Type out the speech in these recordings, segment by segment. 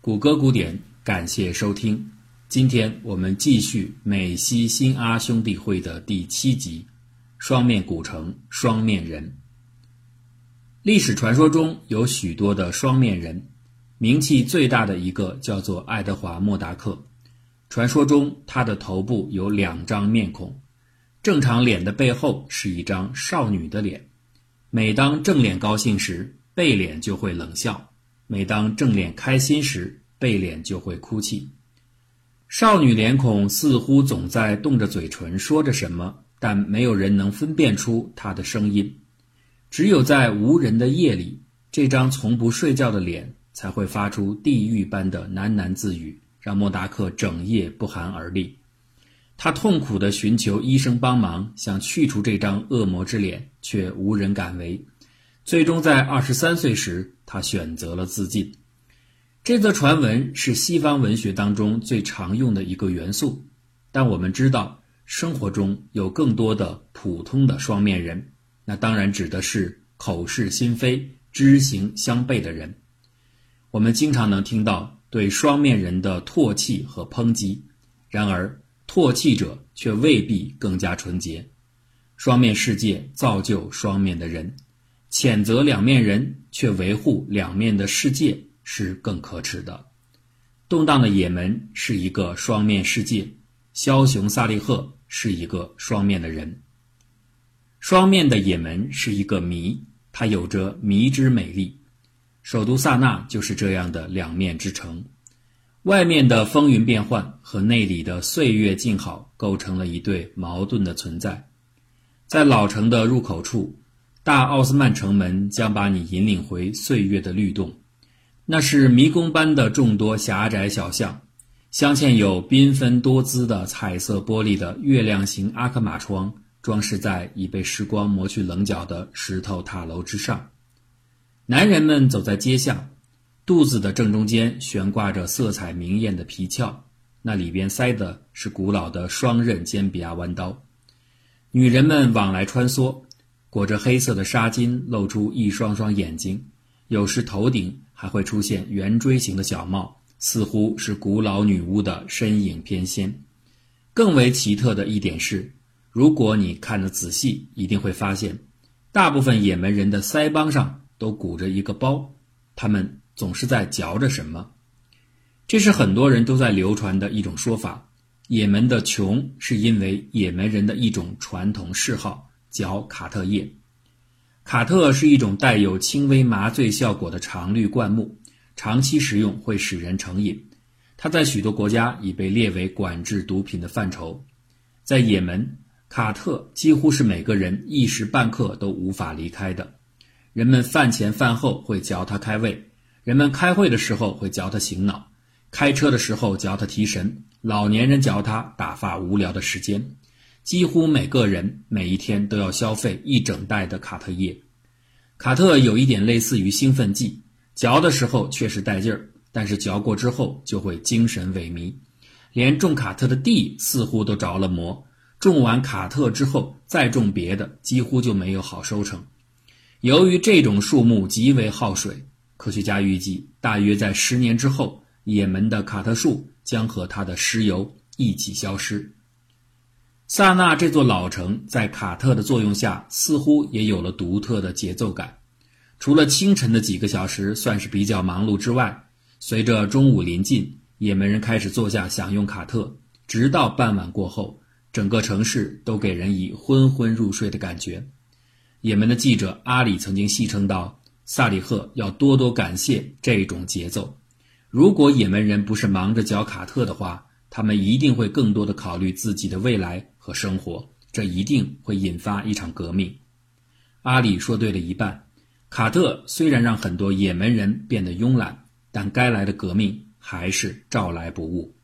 谷歌古典，感谢收听。今天我们继续美西新阿兄弟会的第七集：双面古城，双面人。历史传说中有许多的双面人，名气最大的一个叫做爱德华·莫达克。传说中，他的头部有两张面孔，正常脸的背后是一张少女的脸。每当正脸高兴时，背脸就会冷笑；每当正脸开心时，背脸就会哭泣。少女脸孔似乎总在动着嘴唇说着什么，但没有人能分辨出她的声音。只有在无人的夜里，这张从不睡觉的脸才会发出地狱般的喃喃自语，让莫达克整夜不寒而栗。他痛苦地寻求医生帮忙，想去除这张恶魔之脸，却无人敢为。最终在二十三岁时，他选择了自尽。这则传闻是西方文学当中最常用的一个元素，但我们知道，生活中有更多的普通的双面人。那当然指的是口是心非、知行相悖的人。我们经常能听到对双面人的唾弃和抨击，然而唾弃者却未必更加纯洁。双面世界造就双面的人，谴责两面人却维护两面的世界是更可耻的。动荡的也门是一个双面世界，枭雄萨利赫是一个双面的人。双面的也门是一个谜，它有着谜之美丽。首都萨那就是这样的两面之城，外面的风云变幻和内里的岁月静好构成了一对矛盾的存在。在老城的入口处，大奥斯曼城门将把你引领回岁月的律动，那是迷宫般的众多狭窄小巷，镶嵌有缤纷多姿的彩色玻璃的月亮形阿克玛窗。装饰在已被时光磨去棱角的石头塔楼之上，男人们走在街巷，肚子的正中间悬挂着色彩明艳的皮鞘，那里边塞的是古老的双刃尖比亚弯刀。女人们往来穿梭，裹着黑色的纱巾，露出一双双眼睛，有时头顶还会出现圆锥形的小帽，似乎是古老女巫的身影翩跹。更为奇特的一点是。如果你看得仔细，一定会发现，大部分也门人的腮帮上都鼓着一个包，他们总是在嚼着什么。这是很多人都在流传的一种说法：也门的穷是因为也门人的一种传统嗜好——嚼卡特叶。卡特是一种带有轻微麻醉效果的常绿灌木，长期食用会使人成瘾。它在许多国家已被列为管制毒品的范畴，在也门。卡特几乎是每个人一时半刻都无法离开的。人们饭前饭后会嚼它开胃，人们开会的时候会嚼它醒脑，开车的时候嚼它提神，老年人嚼它打发无聊的时间。几乎每个人每一天都要消费一整袋的卡特叶。卡特有一点类似于兴奋剂，嚼的时候确实带劲儿，但是嚼过之后就会精神萎靡，连种卡特的地似乎都着了魔。种完卡特之后，再种别的，几乎就没有好收成。由于这种树木极为耗水，科学家预计，大约在十年之后，也门的卡特树将和它的石油一起消失。萨那这座老城在卡特的作用下，似乎也有了独特的节奏感。除了清晨的几个小时算是比较忙碌之外，随着中午临近，也门人开始坐下享用卡特，直到傍晚过后。整个城市都给人以昏昏入睡的感觉。也门的记者阿里曾经戏称道：“萨里赫要多多感谢这种节奏。如果也门人不是忙着嚼卡特的话，他们一定会更多的考虑自己的未来和生活。这一定会引发一场革命。”阿里说对了一半。卡特虽然让很多也门人变得慵懒，但该来的革命还是照来不误。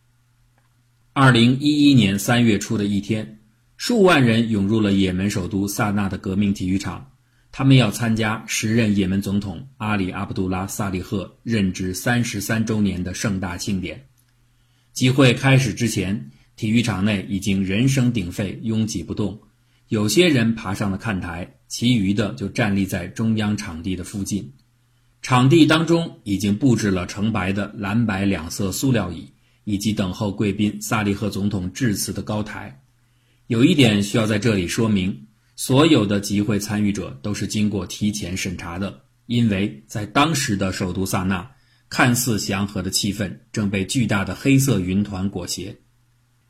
二零一一年三月初的一天，数万人涌入了也门首都萨那的革命体育场，他们要参加时任也门总统阿里阿卜杜拉·萨利赫任职三十三周年的盛大庆典。集会开始之前，体育场内已经人声鼎沸，拥挤不动。有些人爬上了看台，其余的就站立在中央场地的附近。场地当中已经布置了成白的蓝白两色塑料椅，以及等候贵宾萨利赫总统致辞的高台。有一点需要在这里说明：所有的集会参与者都是经过提前审查的，因为在当时的首都萨那，看似祥和的气氛正被巨大的黑色云团裹挟。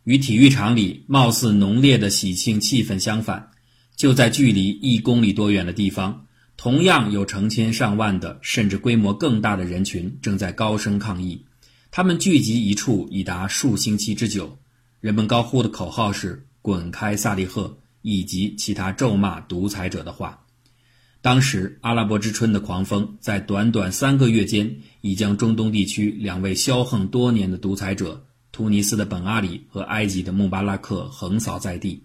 与体育场里貌似浓烈的喜庆气氛相反，就在距离一公里多远的地方。同样有成千上万的，甚至规模更大的人群正在高声抗议。他们聚集一处已达数星期之久。人们高呼的口号是“滚开，萨利赫”以及其他咒骂独裁者的话。当时，阿拉伯之春的狂风在短短三个月间，已将中东地区两位骄横多年的独裁者——突尼斯的本阿里和埃及的穆巴拉克横扫在地。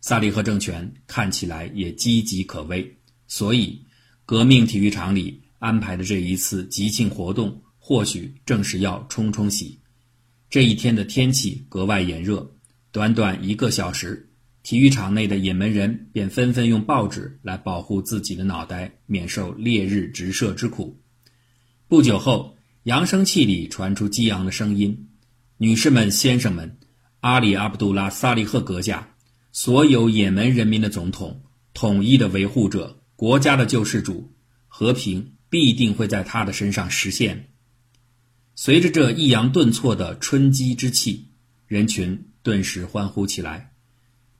萨利赫政权看起来也岌岌可危，所以。革命体育场里安排的这一次集庆活动，或许正是要冲冲喜。这一天的天气格外炎热，短短一个小时，体育场内的也门人便纷纷用报纸来保护自己的脑袋，免受烈日直射之苦。不久后，扬声器里传出激昂的声音：“女士们、先生们，阿里·阿卜杜拉·萨利赫阁下，所有也门人民的总统，统一的维护者。”国家的救世主，和平必定会在他的身上实现。随着这抑扬顿挫的春季之气，人群顿时欢呼起来，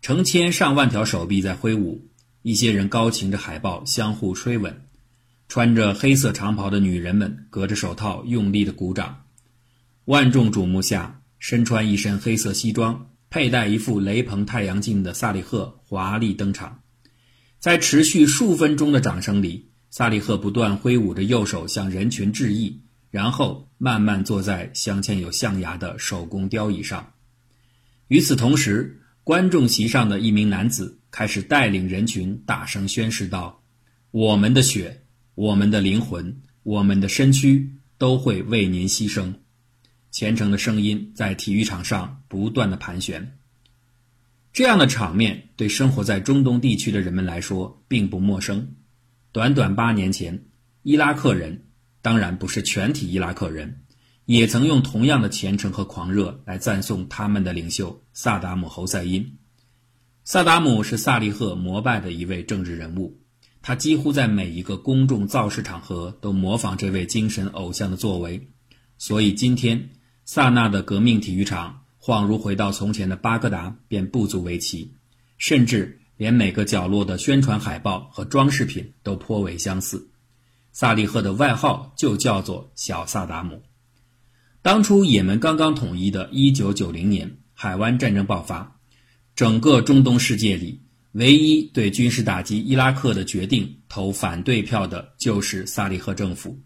成千上万条手臂在挥舞，一些人高擎着海报相互吹吻，穿着黑色长袍的女人们隔着手套用力的鼓掌。万众瞩目下，身穿一身黑色西装、佩戴一副雷朋太阳镜的萨利赫华丽登场。在持续数分钟的掌声里，萨利赫不断挥舞着右手向人群致意，然后慢慢坐在镶嵌有象牙的手工雕椅上。与此同时，观众席上的一名男子开始带领人群大声宣誓道：“我们的血、我们的灵魂、我们的身躯都会为您牺牲。”虔诚的声音在体育场上不断的盘旋。这样的场面对生活在中东地区的人们来说并不陌生。短短八年前，伊拉克人当然不是全体伊拉克人，也曾用同样的虔诚和狂热来赞颂他们的领袖萨达姆侯赛因。萨达姆是萨利赫膜拜的一位政治人物，他几乎在每一个公众造势场合都模仿这位精神偶像的作为。所以今天，萨那的革命体育场。恍如回到从前的巴格达，便不足为奇，甚至连每个角落的宣传海报和装饰品都颇为相似。萨利赫的外号就叫做“小萨达姆”。当初也门刚刚统一的1990年，海湾战争爆发，整个中东世界里唯一对军事打击伊拉克的决定投反对票的就是萨利赫政府，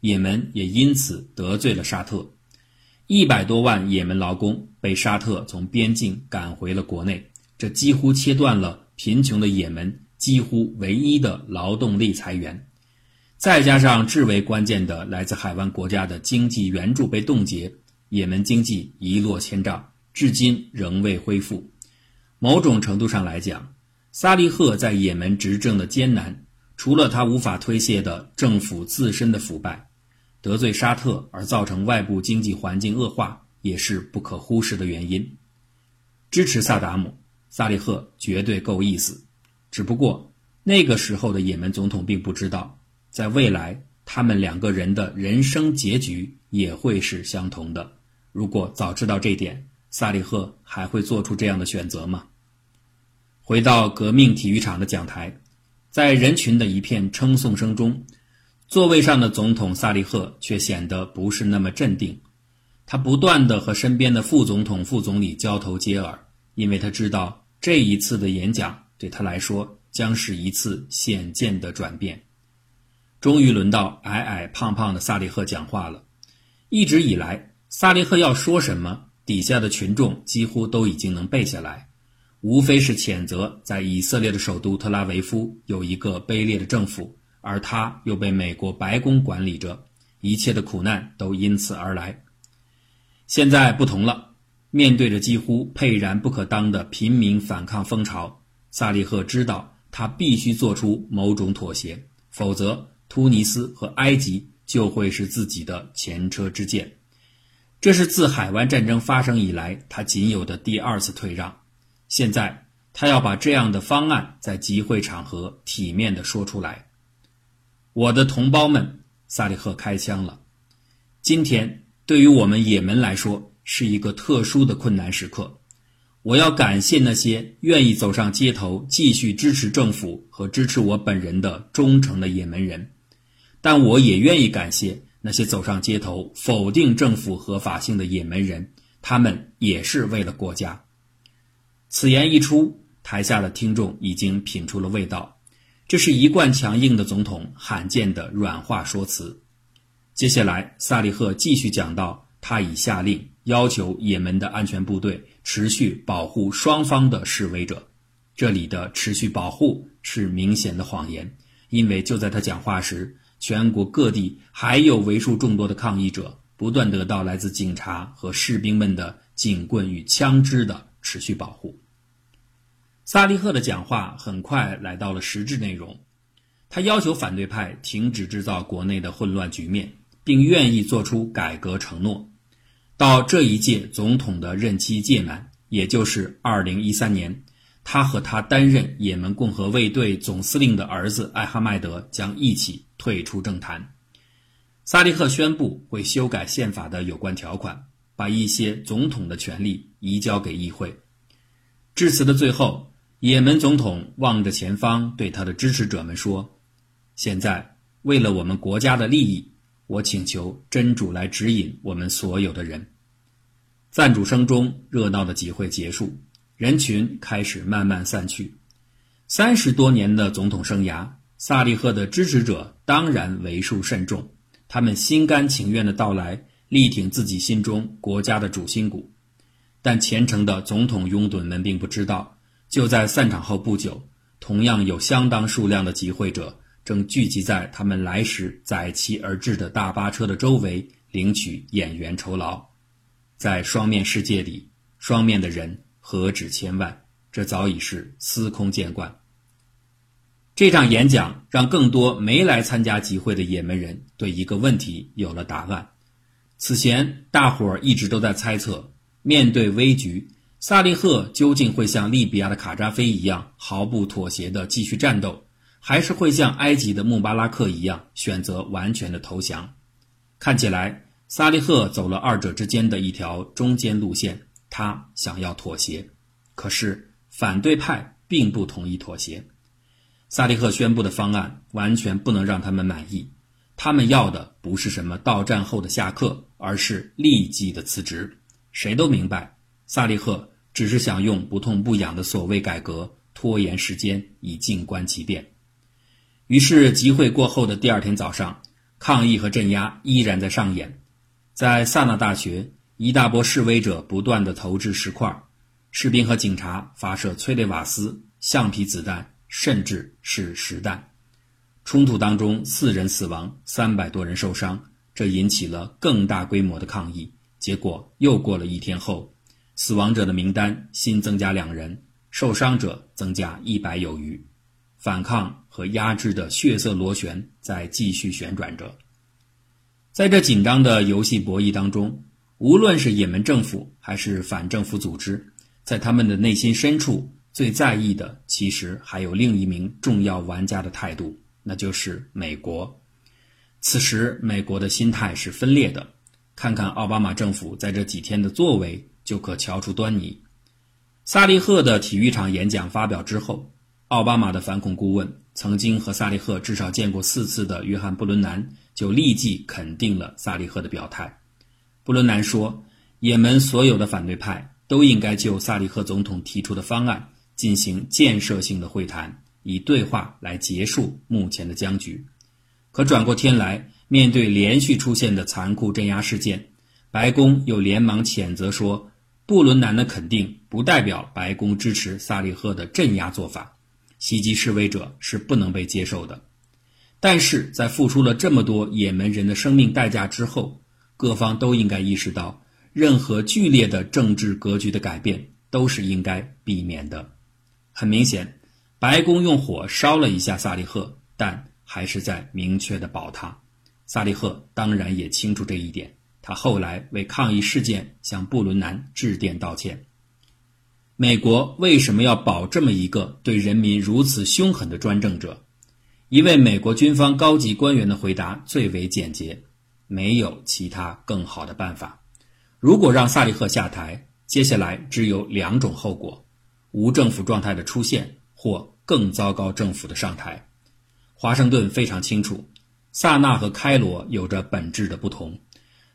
也门也因此得罪了沙特。一百多万也门劳工被沙特从边境赶回了国内，这几乎切断了贫穷的也门几乎唯一的劳动力财源。再加上至为关键的来自海湾国家的经济援助被冻结，也门经济一落千丈，至今仍未恢复。某种程度上来讲，萨利赫在也门执政的艰难，除了他无法推卸的政府自身的腐败。得罪沙特而造成外部经济环境恶化，也是不可忽视的原因。支持萨达姆，萨利赫绝对够意思。只不过那个时候的也门总统并不知道，在未来他们两个人的人生结局也会是相同的。如果早知道这点，萨利赫还会做出这样的选择吗？回到革命体育场的讲台，在人群的一片称颂声中。座位上的总统萨利赫却显得不是那么镇定，他不断地和身边的副总统、副总理交头接耳，因为他知道这一次的演讲对他来说将是一次显见的转变。终于轮到矮矮胖胖的萨利赫讲话了。一直以来，萨利赫要说什么，底下的群众几乎都已经能背下来，无非是谴责在以色列的首都特拉维夫有一个卑劣的政府。而他又被美国白宫管理着，一切的苦难都因此而来。现在不同了，面对着几乎沛然不可当的平民反抗风潮，萨利赫知道他必须做出某种妥协，否则突尼斯和埃及就会是自己的前车之鉴。这是自海湾战争发生以来他仅有的第二次退让。现在他要把这样的方案在集会场合体面地说出来。我的同胞们，萨利赫开枪了。今天对于我们也门来说是一个特殊的困难时刻。我要感谢那些愿意走上街头继续支持政府和支持我本人的忠诚的也门人，但我也愿意感谢那些走上街头否定政府合法性的也门人，他们也是为了国家。此言一出，台下的听众已经品出了味道。这是一贯强硬的总统罕见的软化说辞。接下来，萨利赫继续讲到，他已下令要求也门的安全部队。持续保护双方的示威者，这里的持续保护是明显的谎言，因为就在他讲话时，全国各地还有为数众多的抗议者不断得到来自警察和士兵们的警棍与枪支的持续保护。萨利赫的讲话很快来到了实质内容，他要求反对派停止制造国内的混乱局面，并愿意做出改革承诺。到这一届总统的任期届满，也就是二零一三年，他和他担任也门共和卫队总司令的儿子艾哈迈德将一起退出政坛。萨利赫宣布会修改宪法的有关条款，把一些总统的权力移交给议会。致辞的最后，也门总统望着前方，对他的支持者们说：“现在，为了我们国家的利益。”我请求真主来指引我们所有的人。赞主声中，热闹的集会结束，人群开始慢慢散去。三十多年的总统生涯，萨利赫的支持者当然为数甚众，他们心甘情愿的到来，力挺自己心中国家的主心骨。但虔诚的总统拥趸们并不知道，就在散场后不久，同样有相当数量的集会者。正聚集在他们来时载其而至的大巴车的周围，领取演员酬劳。在双面世界里，双面的人何止千万，这早已是司空见惯。这场演讲让更多没来参加集会的也门人对一个问题有了答案。此前，大伙儿一直都在猜测，面对危局，萨利赫究竟会像利比亚的卡扎菲一样毫不妥协地继续战斗。还是会像埃及的穆巴拉克一样选择完全的投降。看起来，萨利赫走了二者之间的一条中间路线，他想要妥协。可是反对派并不同意妥协。萨利赫宣布的方案完全不能让他们满意。他们要的不是什么到战后的下课，而是立即的辞职。谁都明白，萨利赫只是想用不痛不痒的所谓改革拖延时间，以静观其变。于是，集会过后的第二天早上，抗议和镇压依然在上演。在萨那大学，一大波示威者不断地投掷石块，士兵和警察发射催泪瓦斯、橡皮子弹，甚至是实弹。冲突当中，四人死亡，三百多人受伤，这引起了更大规模的抗议。结果，又过了一天后，死亡者的名单新增加两人，受伤者增加一百有余。反抗和压制的血色螺旋在继续旋转着，在这紧张的游戏博弈当中，无论是也门政府还是反政府组织，在他们的内心深处最在意的，其实还有另一名重要玩家的态度，那就是美国。此时，美国的心态是分裂的。看看奥巴马政府在这几天的作为，就可瞧出端倪。萨利赫的体育场演讲发表之后。奥巴马的反恐顾问、曾经和萨利赫至少见过四次的约翰·布伦南就立即肯定了萨利赫的表态。布伦南说：“也门所有的反对派都应该就萨利赫总统提出的方案进行建设性的会谈，以对话来结束目前的僵局。”可转过天来，面对连续出现的残酷镇压事件，白宫又连忙谴责说：“布伦南的肯定不代表白宫支持萨利赫的镇压做法。”袭击示威者是不能被接受的，但是在付出了这么多也门人的生命代价之后，各方都应该意识到，任何剧烈的政治格局的改变都是应该避免的。很明显，白宫用火烧了一下萨利赫，但还是在明确的保他。萨利赫当然也清楚这一点。他后来为抗议事件向布伦南致电道歉。美国为什么要保这么一个对人民如此凶狠的专政者？一位美国军方高级官员的回答最为简洁：没有其他更好的办法。如果让萨利赫下台，接下来只有两种后果：无政府状态的出现，或更糟糕政府的上台。华盛顿非常清楚，萨那和开罗有着本质的不同。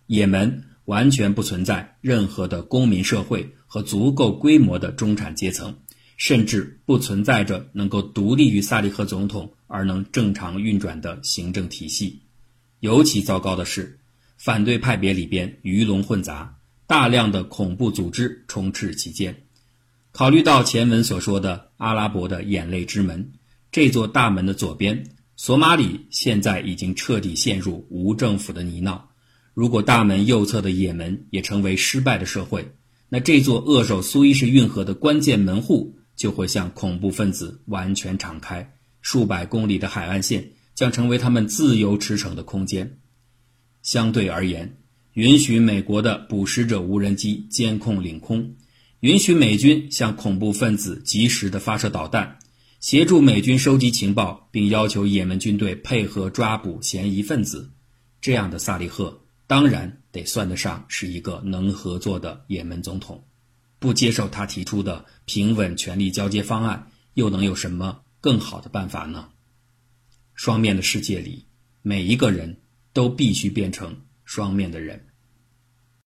也门完全不存在任何的公民社会和足够规模的中产阶层，甚至不存在着能够独立于萨利赫总统而能正常运转的行政体系。尤其糟糕的是，反对派别里边鱼龙混杂，大量的恐怖组织充斥其间。考虑到前文所说的阿拉伯的眼泪之门，这座大门的左边，索马里现在已经彻底陷入无政府的泥淖。如果大门右侧的也门也成为失败的社会，那这座扼守苏伊士运河的关键门户就会向恐怖分子完全敞开，数百公里的海岸线将成为他们自由驰骋的空间。相对而言，允许美国的捕食者无人机监控领空，允许美军向恐怖分子及时的发射导弹，协助美军收集情报，并要求也门军队配合抓捕嫌疑分子，这样的萨利赫。当然得算得上是一个能合作的也门总统，不接受他提出的平稳权力交接方案，又能有什么更好的办法呢？双面的世界里，每一个人都必须变成双面的人。